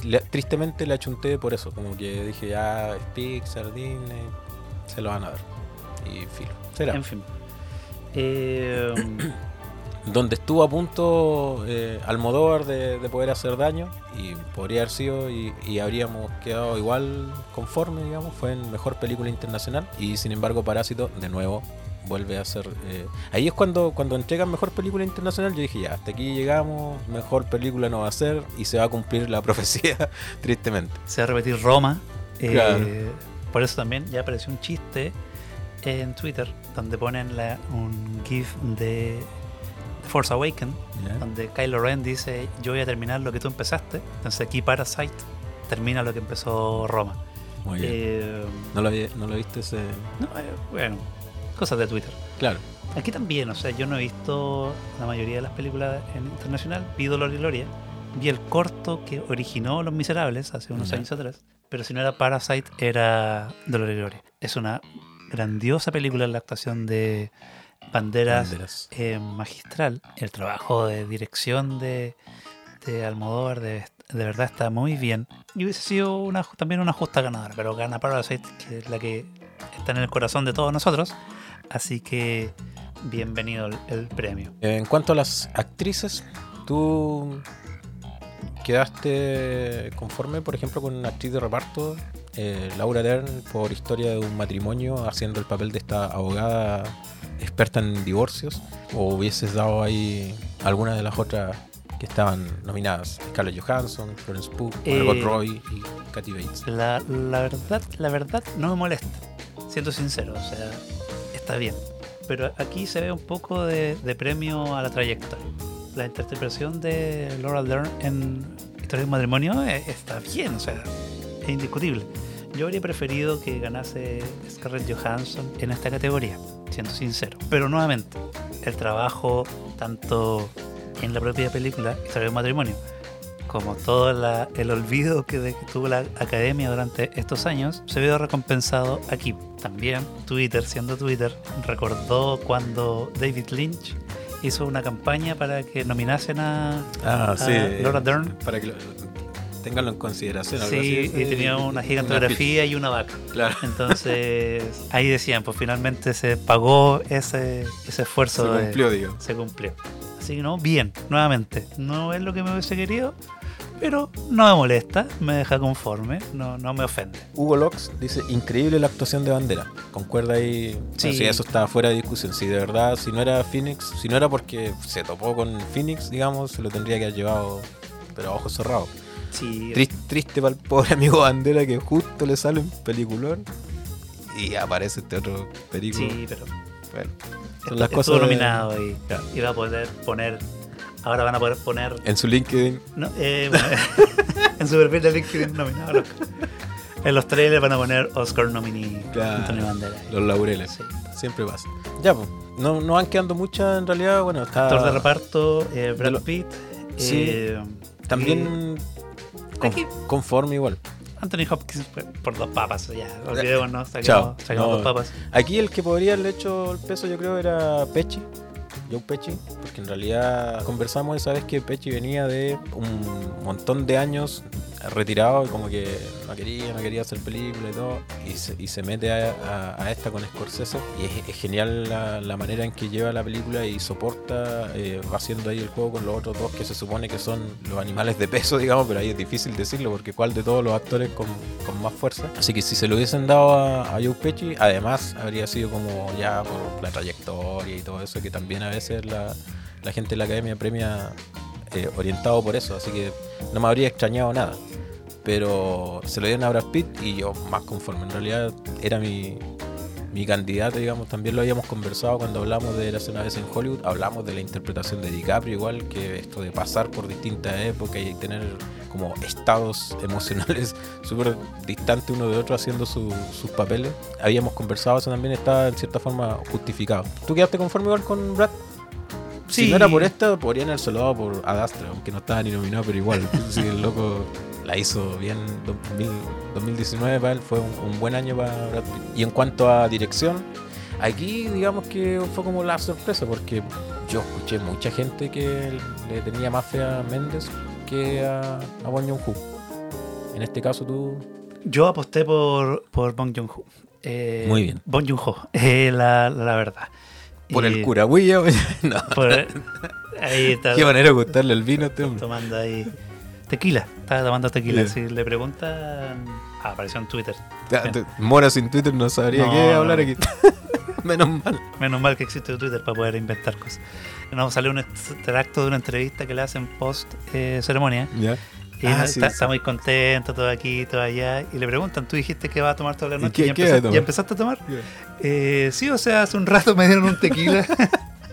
le- tristemente le achunté por eso, como que dije, ya, es Pixar, Disney, se lo van a dar. Y filo. Será.
en fin. Eh,
donde estuvo a punto eh, Almodóvar de, de poder hacer daño y podría haber sido y, y habríamos quedado igual conforme, digamos, fue en mejor película internacional y sin embargo Parásito de nuevo vuelve a ser... eh, ahí es cuando, cuando entregan mejor película internacional yo dije ya, hasta aquí llegamos, mejor película no va a ser y se va a cumplir la profecía tristemente.
se va a repetir Roma. eh,
Claro.
Por eso también ya apareció un chiste en Twitter donde ponen la- un GIF de Force Awakens donde Kylo Ren dice yo voy a terminar lo que tú empezaste. Entonces aquí Parasite termina lo que empezó Roma.
Muy bien.
Eh,
¿No, lo había- ¿No lo viste ese...?
no, eh, bueno, cosas de Twitter.
Claro.
Aquí también, o sea, yo no he visto la mayoría de las películas en internacional, vi Dolor y Gloria, vi el corto que originó Los Miserables hace unos
Ya.
años atrás, pero si no era Parasite, era Dolor y Gloria. Es una grandiosa película en la actuación de Banderas,
Banderas.
eh, magistral. El trabajo de dirección de, de Almodóvar de, de verdad está muy bien. Y hubiese sido una, también una justa ganadora, pero gana Parasite, que es la que está en el corazón de todos nosotros. Así que bienvenido el, el premio.
En cuanto a las actrices, ¿tú quedaste conforme, por ejemplo, con una actriz de reparto, eh, Laura Dern, por historia de un matrimonio, haciendo el papel de esta abogada experta en divorcios? ¿O hubieses dado ahí alguna de las otras que estaban nominadas? Scarlett Johansson, Florence Pugh, Margot
Eh,
Robbie y Kathy Bates.
La, la verdad, la verdad no me molesta, siendo sincero, o sea, está bien. Pero aquí se ve un poco de, de premio a la trayectoria. La interpretación de Laura Dern en Historia de un matrimonio eh, está bien, o sea, es indiscutible. Yo habría preferido que ganase Scarlett Johansson en esta categoría, siendo sincero. Pero nuevamente, el trabajo tanto en la propia película Historia de un matrimonio como todo la- el olvido que, de- que tuvo la academia durante estos años, se vio recompensado aquí. También Twitter, siendo Twitter, recordó cuando David Lynch hizo una campaña para que nominasen a,
Ah,
a
sí.
Laura Dern
Para que lo- Ténganlo en consideración.
Sí,
así,
y tenía una gigantografía y una vaca.
Claro.
Entonces, ahí decían, pues finalmente se pagó ese, ese
Se
esfuerzo. de-
cumplió, digo.
se cumplió. Así que no, bien, nuevamente. No es lo que me hubiese querido, pero no me molesta, me deja conforme, no, no me ofende.
Hugo Lox dice, increíble la actuación de Bandera. Concuerda ahí.
Sí.
Sí. si eso estaba fuera de discusión. Si de verdad, si no era Phoenix, si no era porque se topó con Phoenix, digamos, se lo tendría que haber llevado, pero a ojos cerrados.
Sí,
Triste, triste para el pobre amigo Bandera que justo le sale un peliculón y aparece este otro película.
sí, pero
Bueno, son las cosas de-
nominado y,
Ya.
y va a poder poner. Ahora van a poder poner.
En su LinkedIn,
No, eh, bueno, en su perfil de LinkedIn nominado. En los trailers van a poner Oscar nominee
Claro.
Antonio Banderas.
los laureles.
Sí.
Siempre pasa. Ya, pues. No, no van quedando muchas en realidad. Bueno, está.
Actor de reparto, eh, Brad
lo-
Pitt.
Sí.
eh,
También. con- conforme igual.
Anthony Hopkins por dos papas. Ya, olvidémonos. Saquemos
No.
dos papas.
Aquí el que podría haberle hecho el peso, yo creo, era Pechi. Joe Pechi, porque en realidad conversamos esa vez que Pechi venía de un montón de años retirado y como que no quería, no quería hacer película y todo, y se, y se mete a, a- a esta con Scorsese y es, genial la, la manera en que lleva la película y soporta, eh, va haciendo ahí el juego con los otros dos que se supone que son los animales de peso, digamos, pero ahí es difícil decirlo porque cuál de todos los actores con, más fuerza. Así que si se lo hubiesen dado a, a Joe además habría sido como ya por la trayectoria y todo eso, que también a veces la, la gente de la academia premia eh, orientado por eso, así que no me habría extrañado nada. Pero se lo dieron a Brad Pitt y yo más conforme. En realidad era mi, mi candidato, digamos. También lo habíamos conversado cuando hablamos de Érase una vez en Hollywood. Hablamos de la interpretación de DiCaprio, igual que esto de pasar por distintas épocas y tener como estados emocionales súper distantes uno de otro haciendo su- sus papeles. Habíamos conversado, eso también estaba en cierta forma justificado. ¿Tú quedaste conforme igual con Brad? Si no era por esta, podrían haber saludado por Ad Astra, aunque no estaba ni nominado, pero igual. sí, el loco la hizo bien. 2000 2019 para él fue un, un buen año para Brad Pitt. Y en cuanto a dirección, aquí digamos que fue como la sorpresa, porque yo escuché mucha gente que le tenía más fe a Méndez que a, a Bong Joon-ho. En este caso tú...
Yo aposté por, por Bong Joon-ho. Eh,
Muy bien.
Bong Joon-ho, eh, la, la verdad.
Por el curagüilla, no.
por- ahí está
Qué manera de gustarle el vino este hombre.
tomando ahí tequila. Estaba tomando tequila.
Ya.
Si le preguntan... Ah, apareció en Twitter.
Mora sin Twitter no sabría
No,
qué hablar aquí. Menos mal.
Menos mal que existe Twitter para poder inventar cosas. Nos salió un extracto de una entrevista que le hacen post eh, ceremonia.
Ya.
Y
Ah, sí,
está,
sí.
está muy contento, todo aquí, todo allá. Y le preguntan, ¿tú dijiste que vas a tomar toda la
¿Y
noche?
qué-
¿Ya,
qué
empezaste,
vas a tomar?
ya empezaste a tomar? Eh, sí, o sea, hace un rato me dieron un tequila.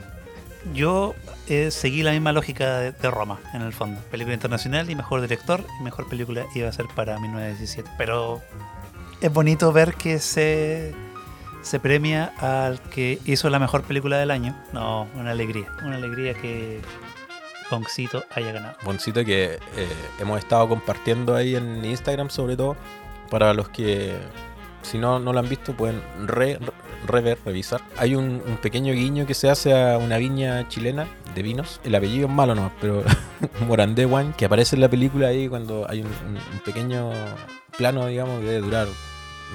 Yo eh, seguí la misma lógica de, Roma, en el fondo. Película internacional y mejor director y mejor película iba a ser para 1917. Pero es bonito ver que se, se premia al que hizo la mejor película del año. No, una alegría. Una alegría que Boncito haya ganado.
Boncito que eh, hemos estado compartiendo ahí en Instagram sobre todo para los que si no, no lo han visto pueden re- rever, revisar. Hay un, un pequeño guiño que se hace a una viña chilena de vinos. El apellido es malo no, pero Morandé Wine, que aparece en la película ahí cuando hay un, pequeño plano, digamos, que debe durar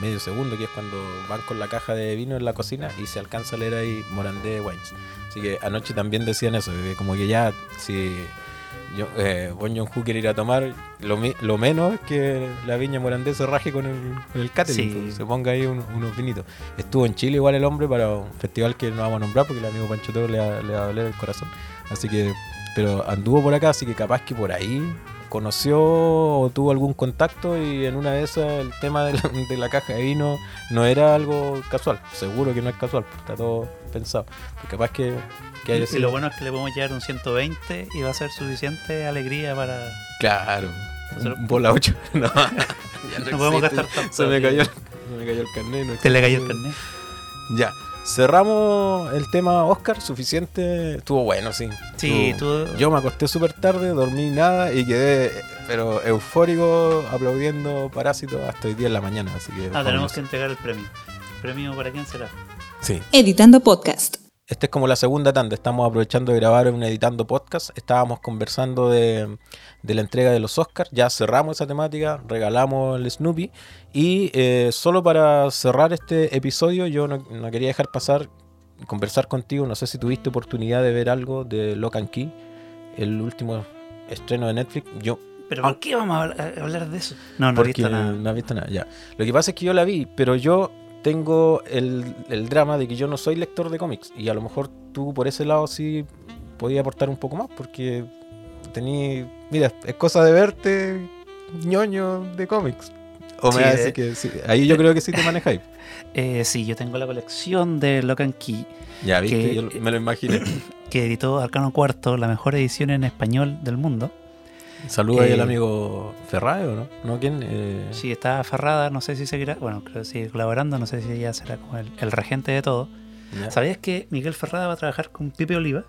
medio segundo, que es cuando van con la caja de vino en la cocina y se alcanza a leer ahí Morandé Wines. Así que anoche también decían eso, como que ya si yo, eh, Bon Joon-ho quiere ir a tomar, lo, lo menos es que la viña morandés se raje con el, con el catering,
Sí.
pues, se ponga ahí un- unos vinitos. Estuvo en Chile igual el hombre para un festival que no vamos a nombrar porque el amigo Pancho Toro le le va a doler el corazón. Así que, pero anduvo por acá, así que capaz que por ahí conoció o tuvo algún contacto y en una de esas el tema de la, de la caja de vino no era algo casual. Seguro que no es casual, porque está todo pensado. Pues capaz que, que haya
Y lo bueno es que le podemos llevar un 120 y va a ser suficiente alegría para.
Claro. Un bola 8. No,
podemos gastar tanto.
Se me cayó, se me cayó el carnet. no
Te le cayó el carnet.
Ya. Cerramos el tema Oscar, suficiente. Estuvo bueno, sí.
Sí,
Estuvo-
tú.
Yo me acosté súper tarde, dormí nada y quedé, pero eufórico, aplaudiendo Parásito hasta hoy día en la mañana. Así que
Ah, tenemos que entregar el premio. ¿Premio para quién será?
Sí.
Editando Podcast.
Esta es como la segunda tanda. Estamos aprovechando de grabar un editando podcast. Estábamos conversando de, de la entrega de los Oscars. Ya cerramos esa temática, regalamos el Snoopy. Y eh, solo para cerrar este episodio, yo no, no quería dejar pasar conversar contigo. No sé si tuviste oportunidad de ver algo de Lock and Key, el último estreno de Netflix. Yo
¿Pero por qué vamos a hablar- de eso? No, no he visto nada.
no has visto nada, ya. Lo que pasa es que yo la vi, pero yo tengo el, el drama de que yo no soy lector de cómics. Y a lo mejor tú por ese lado sí podías aportar un poco más, porque tení. Mira, es cosa de verte ñoño de cómics. O
Sí,
me
de-
decir que sí. Ahí yo creo que sí te manejáis.
Eh, sí, yo tengo la colección de Lock and Key
Ya, viste,
Que-
yo me lo imaginé.
que editó Arcano Cuarto, la mejor edición en español del mundo.
Saluda ahí
Eh,
al amigo Ferrae, ¿o no? ¿No? ¿Quién? Eh,
Sí, está aferrada, no sé si seguirá, bueno, creo que sigue colaborando, no sé si ella será como el, el regente de todo.
ya.
¿Sabías que Miguel Ferrada va a trabajar con Pipe Oliva?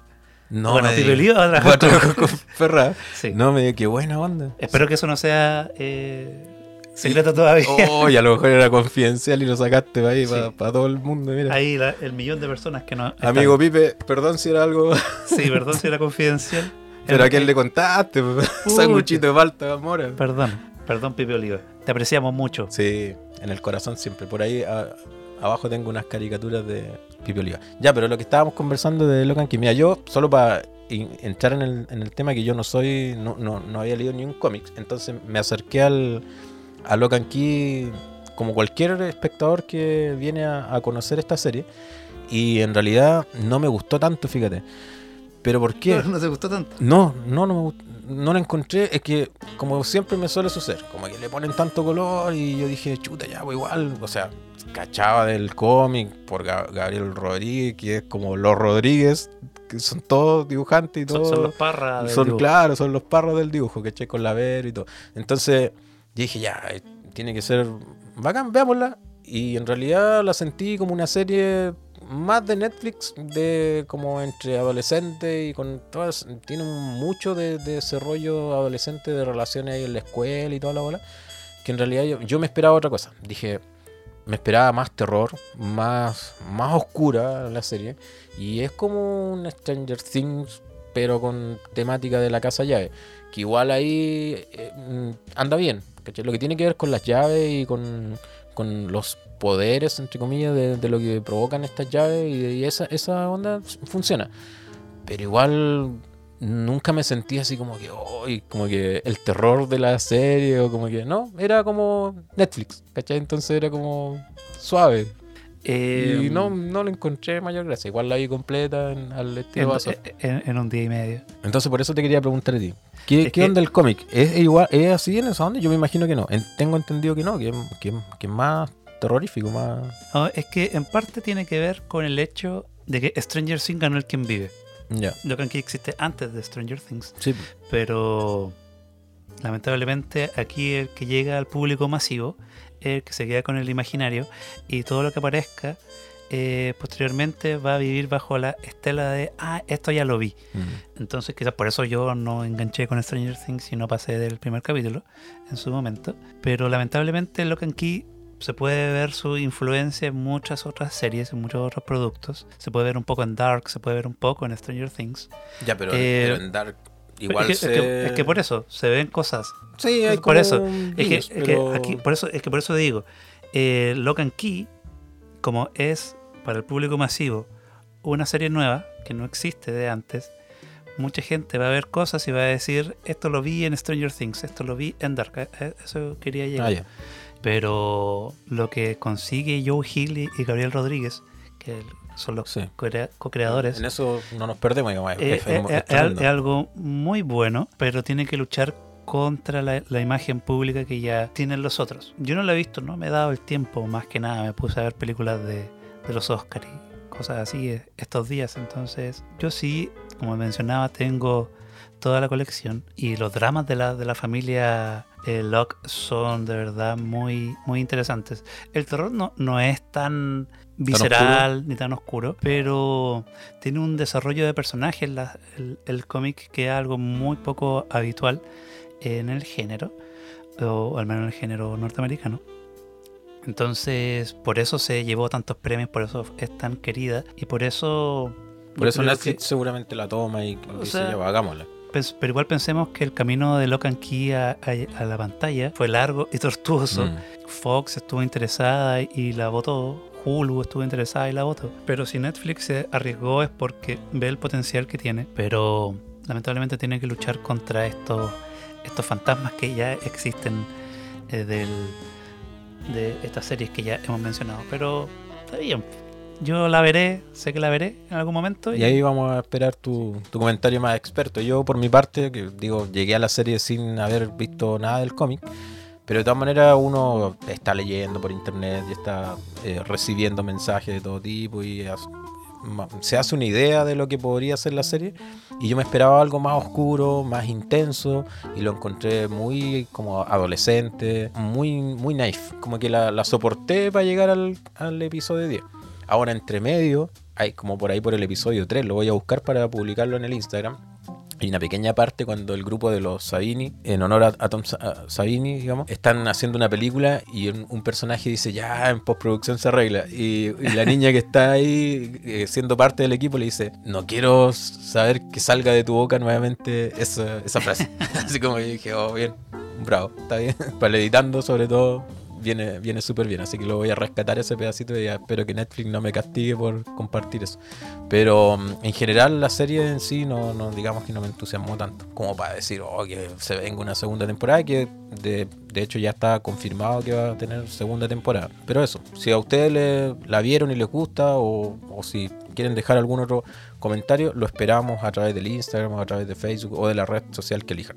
No,
bueno, Pipe. Oliva va a trabajar
trabajar
con...
con Ferrae.
Sí.
No, me digas, qué buena onda.
Espero que eso no sea eh, secreto todavía.
Oh, y a lo mejor era confidencial y lo sacaste para ahí,
Sí.
para, todo el mundo. Mira.
Ahí la- el millón de personas que no... están.
Amigo Pipe, perdón si era algo.
Sí, perdón si era confidencial.
Pero a quién le contaste, sanguchito de falta, mora.
Perdón, perdón Pipe Oliva. Te apreciamos mucho.
Sí, en el corazón siempre. Por ahí a- abajo tengo unas caricaturas de Pipe Oliva. Ya, pero lo que estábamos conversando de Locan que mira, yo solo para entrar en el, en el tema que yo no soy, no, no, no había leído ni un cómic, entonces me acerqué al, a Locan Key como cualquier espectador que viene a, a conocer esta serie y en realidad no me gustó tanto, fíjate. ¿Pero por qué?
No, no te gustó tanto.
No, no, no, me gust- no la encontré. Es que, como siempre me suele suceder, como que le ponen tanto color y yo dije, chuta, ya, pues igual. O sea, cachaba del cómic por Ga- Gabriel Rodríguez, que es como los Rodríguez, que son todos dibujantes y
Son,
todo.
son los parras. del
Son,
dibujo.
claro, son los parros del dibujo, que eché con la ver y todo. Entonces, dije, ya, eh, tiene que ser bacán, veámosla. Y en realidad la sentí como una serie más de Netflix, de como entre adolescentes y con todas. Tiene mucho de, de ese rollo adolescente de relaciones ahí en la escuela y toda la bola. Que en realidad yo, yo me esperaba otra cosa. Dije, me esperaba más terror, más, más oscura la serie. Y es como un Stranger Things, pero con temática de la casa llave. Que igual ahí eh, mm, anda bien. ¿cachai? Lo que tiene que ver con las llaves y con, con los poderes, entre comillas, de, de lo que provocan estas llaves y, esa, esa onda funciona. Pero igual nunca me sentí así como que, "Ay", como que el terror de la serie o como que, no, era como Netflix, ¿cachai? Entonces era como suave.
Eh,
y no, no le encontré mayor gracia. Igual la vi completa en- al
en,
estilo vaso.
en- en un día y medio.
Entonces por eso te quería preguntar a ti. ¿Qué,
Es
qué
que-
onda el cómic? ¿Es igual, es así en esa onda? Yo me imagino que no. En- tengo entendido que no, que, que, que es más terrorífico, más...
No, es que en parte tiene que ver con el hecho de que Stranger Things ganó el quien vive.
Ya.
Lo que existe antes de Stranger Things.
Sí.
Pero lamentablemente aquí el que llega al público masivo el que se queda con el imaginario y todo lo que aparezca eh, posteriormente va a vivir bajo la estela de, ah, esto ya lo vi.
Mm.
Entonces quizás por eso yo no enganché con Stranger Things y no pasé del primer capítulo en su momento. Pero lamentablemente Lock and Key se puede ver su influencia en muchas otras series, en muchos otros productos. Se puede ver un poco en Dark, se puede ver un poco en Stranger Things.
Ya, pero,
Eh,
pero en Dark igual
es, que,
se...
es que- es que por eso se ven cosas.
Sí, hay
por eso,
un
Es que,
guiños,
es que
pero-
aquí, por eso, es que por eso digo, eh, Lock and Key, como es para el público masivo una serie nueva que no existe de antes, mucha gente va a ver cosas y va a decir, esto lo vi en Stranger Things, esto lo vi en Dark. Eh, eh, Eso quería llegar.
Ah, ya.
Pero lo que consigue Joe Hill y y Gabriel Rodríguez, que son los
Sí.
co-crea- co-creadores,
En eso no nos perdemos, digamos. es-
eh,
es-
eh,
es
eh, es, es algo muy bueno, pero tiene que luchar contra la, la imagen pública que ya tienen los otros. Yo no la he visto, no me he dado el tiempo, más que nada, me puse a ver películas de, de los Oscars y cosas así eh, estos días, entonces yo sí, como mencionaba, tengo toda la colección y los dramas de la, de la familia eh, Locke son de verdad muy, muy interesantes. El terror no, no es tan visceral ni tan oscuro, pero tiene un desarrollo de personajes el, el cómic que es algo muy poco habitual en el género, o al menos en el género norteamericano. Entonces, por eso se llevó tantos premios, por eso es tan querida y por eso
Por eso Netflix
que-
seguramente la toma y
O
dice, va, hagámosla.
Pero igual pensemos que el camino de Locan Key a, a- a la pantalla fue largo y tortuoso.
Mm.
Fox estuvo interesada y la votó. Hulu estuvo interesada y la votó. Pero si Netflix se arriesgó es porque ve el potencial que tiene. Pero lamentablemente tiene que luchar contra estos, estos fantasmas que ya existen eh, del, de estas series que ya hemos mencionado. Pero está bien. Yo la veré, sé que la veré en algún momento.
Y ahí vamos a esperar tu, tu comentario más experto. Yo, por mi parte, que digo, llegué a la serie sin haber visto nada del cómic. Pero de todas maneras uno está leyendo por internet y está eh, recibiendo mensajes de todo tipo y se hace una idea de lo que podría ser la serie. Y yo me esperaba algo más oscuro, más intenso y lo encontré muy como adolescente, muy, muy naif. Como que la, la soporté para llegar al, al episodio 10. Ahora entre medio, hay como por ahí por el episodio 3, lo voy a buscar para publicarlo en el Instagram. Hay una pequeña parte cuando el grupo de los Sabini, en honor a, Tom Sa- a Savini, digamos, están haciendo una película y un, personaje dice, ya, en postproducción se arregla. Y, la niña que está ahí eh, siendo parte del equipo le dice, no quiero saber que salga de tu boca nuevamente esa, esa frase. Así como yo dije, oh, bien, bravo, está bien. Para editando sobre todo. Viene, viene súper bien, así que lo voy a rescatar ese pedacito y espero que Netflix no me castigue por compartir eso. Pero mm, en general la serie en sí no, digamos que no me entusiasmó tanto como para decir oh, que se venga una segunda temporada que de, de hecho ya está confirmado que va a tener segunda temporada. Pero eso, si a ustedes le, la vieron y les gusta o, si quieren dejar algún otro comentario, lo esperamos a través del Instagram a través de Facebook o de la red social que elijan.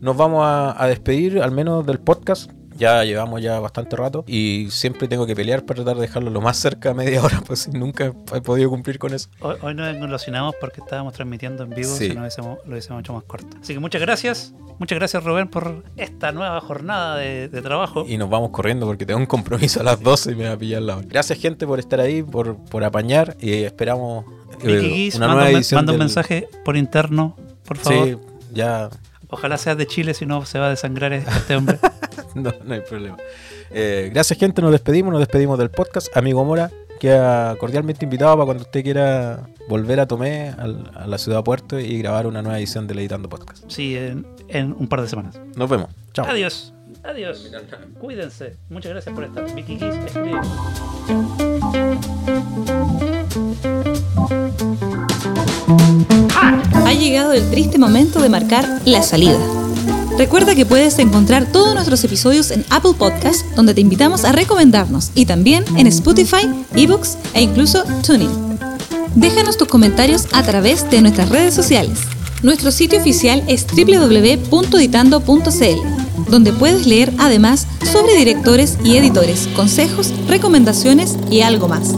Nos vamos a despedir al menos del podcast. Ya llevamos ya bastante rato y siempre tengo que pelear para tratar de dejarlo lo más cerca a media hora, pues nunca he podido cumplir con eso.
Hoy, hoy nos engolosinamos porque estábamos transmitiendo en vivo,
Sí.
si no lo hubiésemos hecho más corto. Así que muchas gracias, muchas gracias Rubén por esta nueva jornada de, de trabajo.
Y nos vamos corriendo porque tengo un compromiso a las 12 y me va a pillar la hora. Gracias gente por estar ahí, por, por apañar y esperamos eh, una
manda,
nueva
un,
edición.
manda un
del-
mensaje por interno, por favor.
Sí, ya
Ojalá seas de Chile, si no se va a desangrar este hombre.
no, no hay problema. Eh, gracias gente, nos despedimos, nos despedimos del podcast. Amigo Mora, queda cordialmente invitado para cuando usted quiera volver a Tomé, al- a la ciudad de Puerto y grabar una nueva edición de Editando Podcast.
Sí, en, en un par de semanas.
Nos vemos. Chao.
Adiós, adiós. Cuídense. Muchas gracias por estar. Vicky Guis, escribe.
Ha llegado el triste momento de marcar la salida. Recuerda que puedes encontrar todos nuestros episodios en Apple Podcast, donde te invitamos a recomendarnos, y también en Spotify, eBooks e incluso Tuning. Déjanos tus comentarios a través de nuestras redes sociales. Nuestro sitio oficial es www.editando.cl, donde puedes leer además sobre directores y editores, consejos, recomendaciones y algo más.